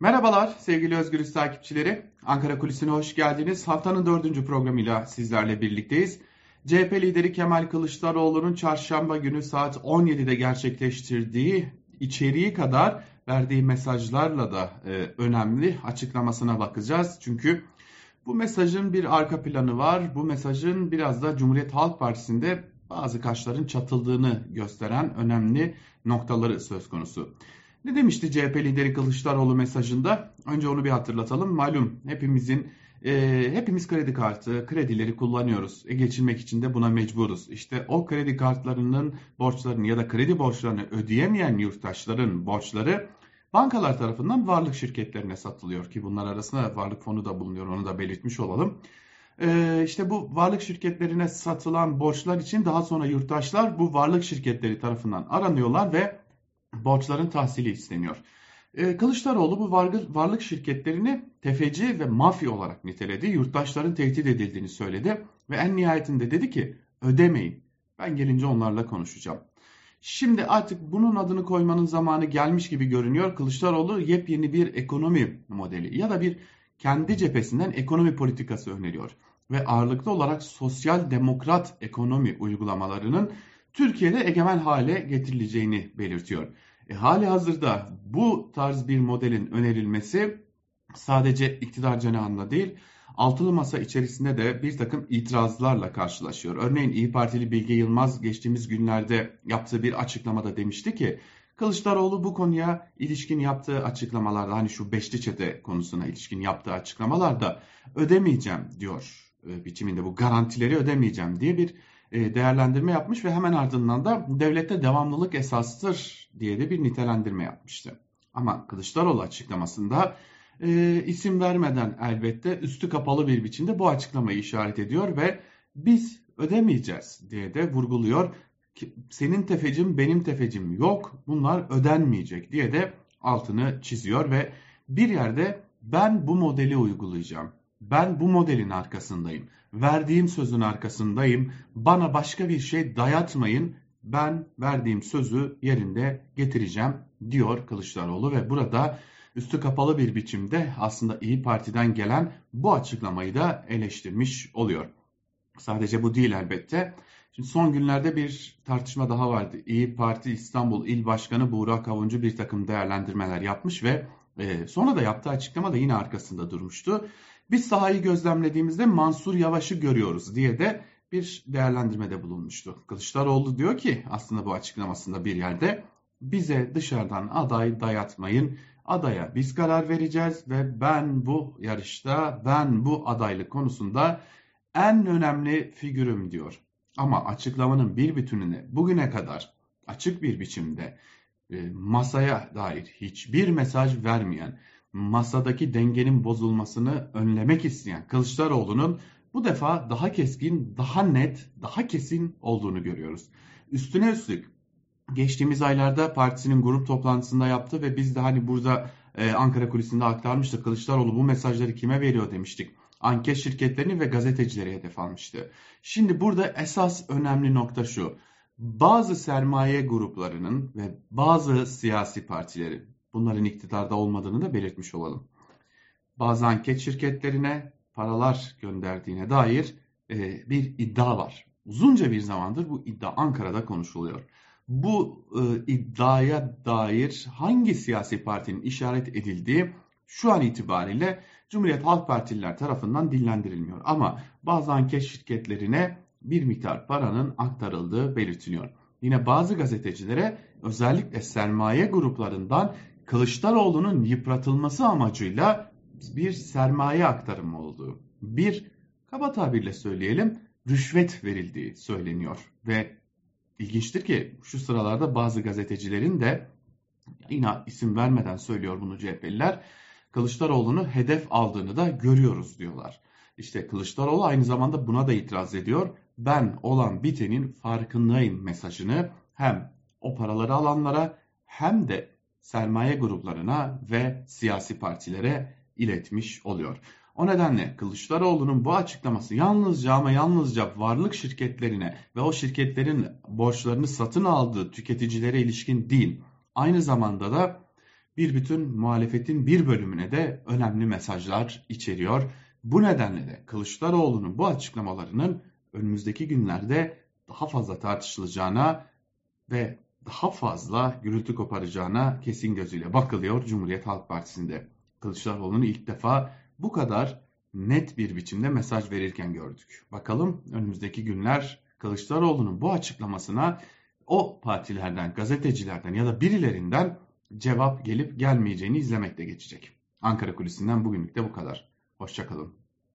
Merhabalar sevgili Özgürüz takipçileri. Ankara Kulisi'ne hoş geldiniz. Haftanın dördüncü programıyla sizlerle birlikteyiz. CHP lideri Kemal Kılıçdaroğlu'nun çarşamba günü saat 17'de gerçekleştirdiği içeriği kadar verdiği mesajlarla da e, önemli açıklamasına bakacağız. Çünkü bu mesajın bir arka planı var. Bu mesajın biraz da Cumhuriyet Halk Partisi'nde bazı kaşların çatıldığını gösteren önemli noktaları söz konusu. Ne demişti CHP lideri Kılıçdaroğlu mesajında? Önce onu bir hatırlatalım. Malum hepimizin e, hepimiz kredi kartı, kredileri kullanıyoruz. E, geçinmek için de buna mecburuz. İşte o kredi kartlarının borçlarını ya da kredi borçlarını ödeyemeyen yurttaşların borçları bankalar tarafından varlık şirketlerine satılıyor ki bunlar arasında varlık fonu da bulunuyor onu da belirtmiş olalım. Ee, işte bu varlık şirketlerine satılan borçlar için daha sonra yurttaşlar bu varlık şirketleri tarafından aranıyorlar ve borçların tahsili isteniyor. Ee, Kılıçdaroğlu bu varlık şirketlerini tefeci ve mafya olarak niteledi. Yurttaşların tehdit edildiğini söyledi ve en nihayetinde dedi ki ödemeyin. Ben gelince onlarla konuşacağım. Şimdi artık bunun adını koymanın zamanı gelmiş gibi görünüyor. Kılıçdaroğlu yepyeni bir ekonomi modeli ya da bir kendi cephesinden ekonomi politikası öneriyor ve ağırlıklı olarak sosyal demokrat ekonomi uygulamalarının Türkiye'de egemen hale getirileceğini belirtiyor. E, hali hazırda bu tarz bir modelin önerilmesi sadece iktidar cenahında değil, altılı masa içerisinde de bir takım itirazlarla karşılaşıyor. Örneğin İyi Partili Bilge Yılmaz geçtiğimiz günlerde yaptığı bir açıklamada demişti ki Kılıçdaroğlu bu konuya ilişkin yaptığı açıklamalarda hani şu beşli çete konusuna ilişkin yaptığı açıklamalarda ödemeyeceğim diyor e, biçiminde bu garantileri ödemeyeceğim diye bir değerlendirme yapmış ve hemen ardından da devlette devamlılık esastır diye de bir nitelendirme yapmıştı. Ama Kılıçdaroğlu açıklamasında e, isim vermeden elbette üstü kapalı bir biçimde bu açıklamayı işaret ediyor ve biz ödemeyeceğiz diye de vurguluyor. Senin tefecim benim tefecim yok bunlar ödenmeyecek diye de altını çiziyor ve bir yerde ben bu modeli uygulayacağım. Ben bu modelin arkasındayım. Verdiğim sözün arkasındayım. Bana başka bir şey dayatmayın. Ben verdiğim sözü yerinde getireceğim diyor Kılıçdaroğlu ve burada üstü kapalı bir biçimde aslında İyi Parti'den gelen bu açıklamayı da eleştirmiş oluyor. Sadece bu değil elbette. Şimdi son günlerde bir tartışma daha vardı. İyi Parti İstanbul İl Başkanı Buğra Avuncu bir takım değerlendirmeler yapmış ve e, sonra da yaptığı açıklama da yine arkasında durmuştu. Biz sahayı gözlemlediğimizde Mansur Yavaş'ı görüyoruz diye de bir değerlendirmede bulunmuştu. Kılıçdaroğlu diyor ki aslında bu açıklamasında bir yerde bize dışarıdan aday dayatmayın. Adaya biz karar vereceğiz ve ben bu yarışta ben bu adaylık konusunda en önemli figürüm diyor. Ama açıklamanın bir bütününe bugüne kadar açık bir biçimde masaya dair hiçbir mesaj vermeyen masadaki dengenin bozulmasını önlemek isteyen Kılıçdaroğlu'nun bu defa daha keskin, daha net, daha kesin olduğunu görüyoruz. Üstüne üstlük geçtiğimiz aylarda partisinin grup toplantısında yaptı ve biz de hani burada e, Ankara kulisinde aktarmıştık. Kılıçdaroğlu bu mesajları kime veriyor demiştik. Anket şirketlerini ve gazetecileri hedef almıştı. Şimdi burada esas önemli nokta şu. Bazı sermaye gruplarının ve bazı siyasi partilerin bunların iktidarda olmadığını da belirtmiş olalım. Bazı anket şirketlerine paralar gönderdiğine dair e, bir iddia var. Uzunca bir zamandır bu iddia Ankara'da konuşuluyor. Bu e, iddiaya dair hangi siyasi partinin işaret edildiği şu an itibariyle Cumhuriyet Halk Partililer tarafından dillendirilmiyor. Ama bazı anket şirketlerine bir miktar paranın aktarıldığı belirtiliyor. Yine bazı gazetecilere özellikle sermaye gruplarından Kılıçdaroğlu'nun yıpratılması amacıyla bir sermaye aktarımı olduğu, bir kaba tabirle söyleyelim rüşvet verildiği söyleniyor. Ve ilginçtir ki şu sıralarda bazı gazetecilerin de yine isim vermeden söylüyor bunu CHP'liler Kılıçdaroğlu'nu hedef aldığını da görüyoruz diyorlar. İşte Kılıçdaroğlu aynı zamanda buna da itiraz ediyor. Ben olan bitenin farkındayım mesajını hem o paraları alanlara hem de sermaye gruplarına ve siyasi partilere iletmiş oluyor. O nedenle Kılıçdaroğlu'nun bu açıklaması yalnızca ama yalnızca varlık şirketlerine ve o şirketlerin borçlarını satın aldığı tüketicilere ilişkin değil. Aynı zamanda da bir bütün muhalefetin bir bölümüne de önemli mesajlar içeriyor. Bu nedenle de Kılıçdaroğlu'nun bu açıklamalarının önümüzdeki günlerde daha fazla tartışılacağına ve daha fazla gürültü koparacağına kesin gözüyle bakılıyor Cumhuriyet Halk Partisi'nde. Kılıçdaroğlu'nu ilk defa bu kadar net bir biçimde mesaj verirken gördük. Bakalım önümüzdeki günler Kılıçdaroğlu'nun bu açıklamasına o partilerden, gazetecilerden ya da birilerinden cevap gelip gelmeyeceğini izlemekte geçecek. Ankara Kulisi'nden bugünlük de bu kadar. Hoşçakalın.